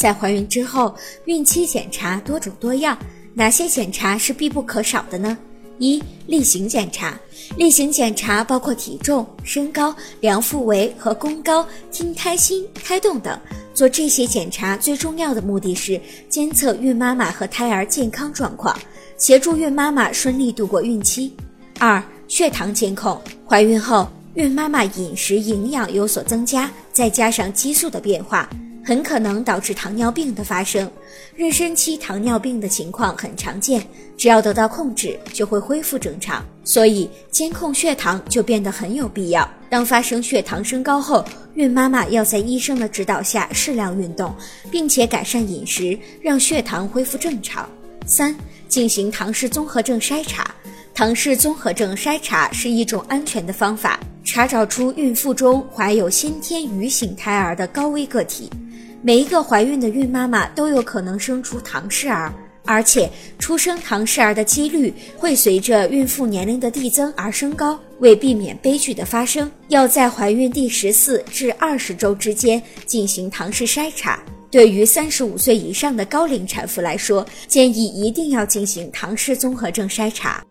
在怀孕之后，孕期检查多种多样，哪些检查是必不可少的呢？一、例行检查。例行检查包括体重、身高、量腹围和宫高、听胎心、胎动等。做这些检查最重要的目的是监测孕妈妈和胎儿健康状况，协助孕妈妈顺利度过孕期。二、血糖监控。怀孕后，孕妈妈饮食营养有所增加，再加上激素的变化。很可能导致糖尿病的发生，妊娠期糖尿病的情况很常见，只要得到控制，就会恢复正常。所以监控血糖就变得很有必要。当发生血糖升高后，孕妈妈要在医生的指导下适量运动，并且改善饮食，让血糖恢复正常。三、进行唐氏综合症筛查。唐氏综合症筛查是一种安全的方法，查找出孕妇中怀有先天愚型胎儿的高危个体。每一个怀孕的孕妈妈都有可能生出唐氏儿，而且出生唐氏儿的几率会随着孕妇年龄的递增而升高。为避免悲剧的发生，要在怀孕第十四至二十周之间进行唐氏筛查。对于三十五岁以上的高龄产妇来说，建议一定要进行唐氏综合症筛查。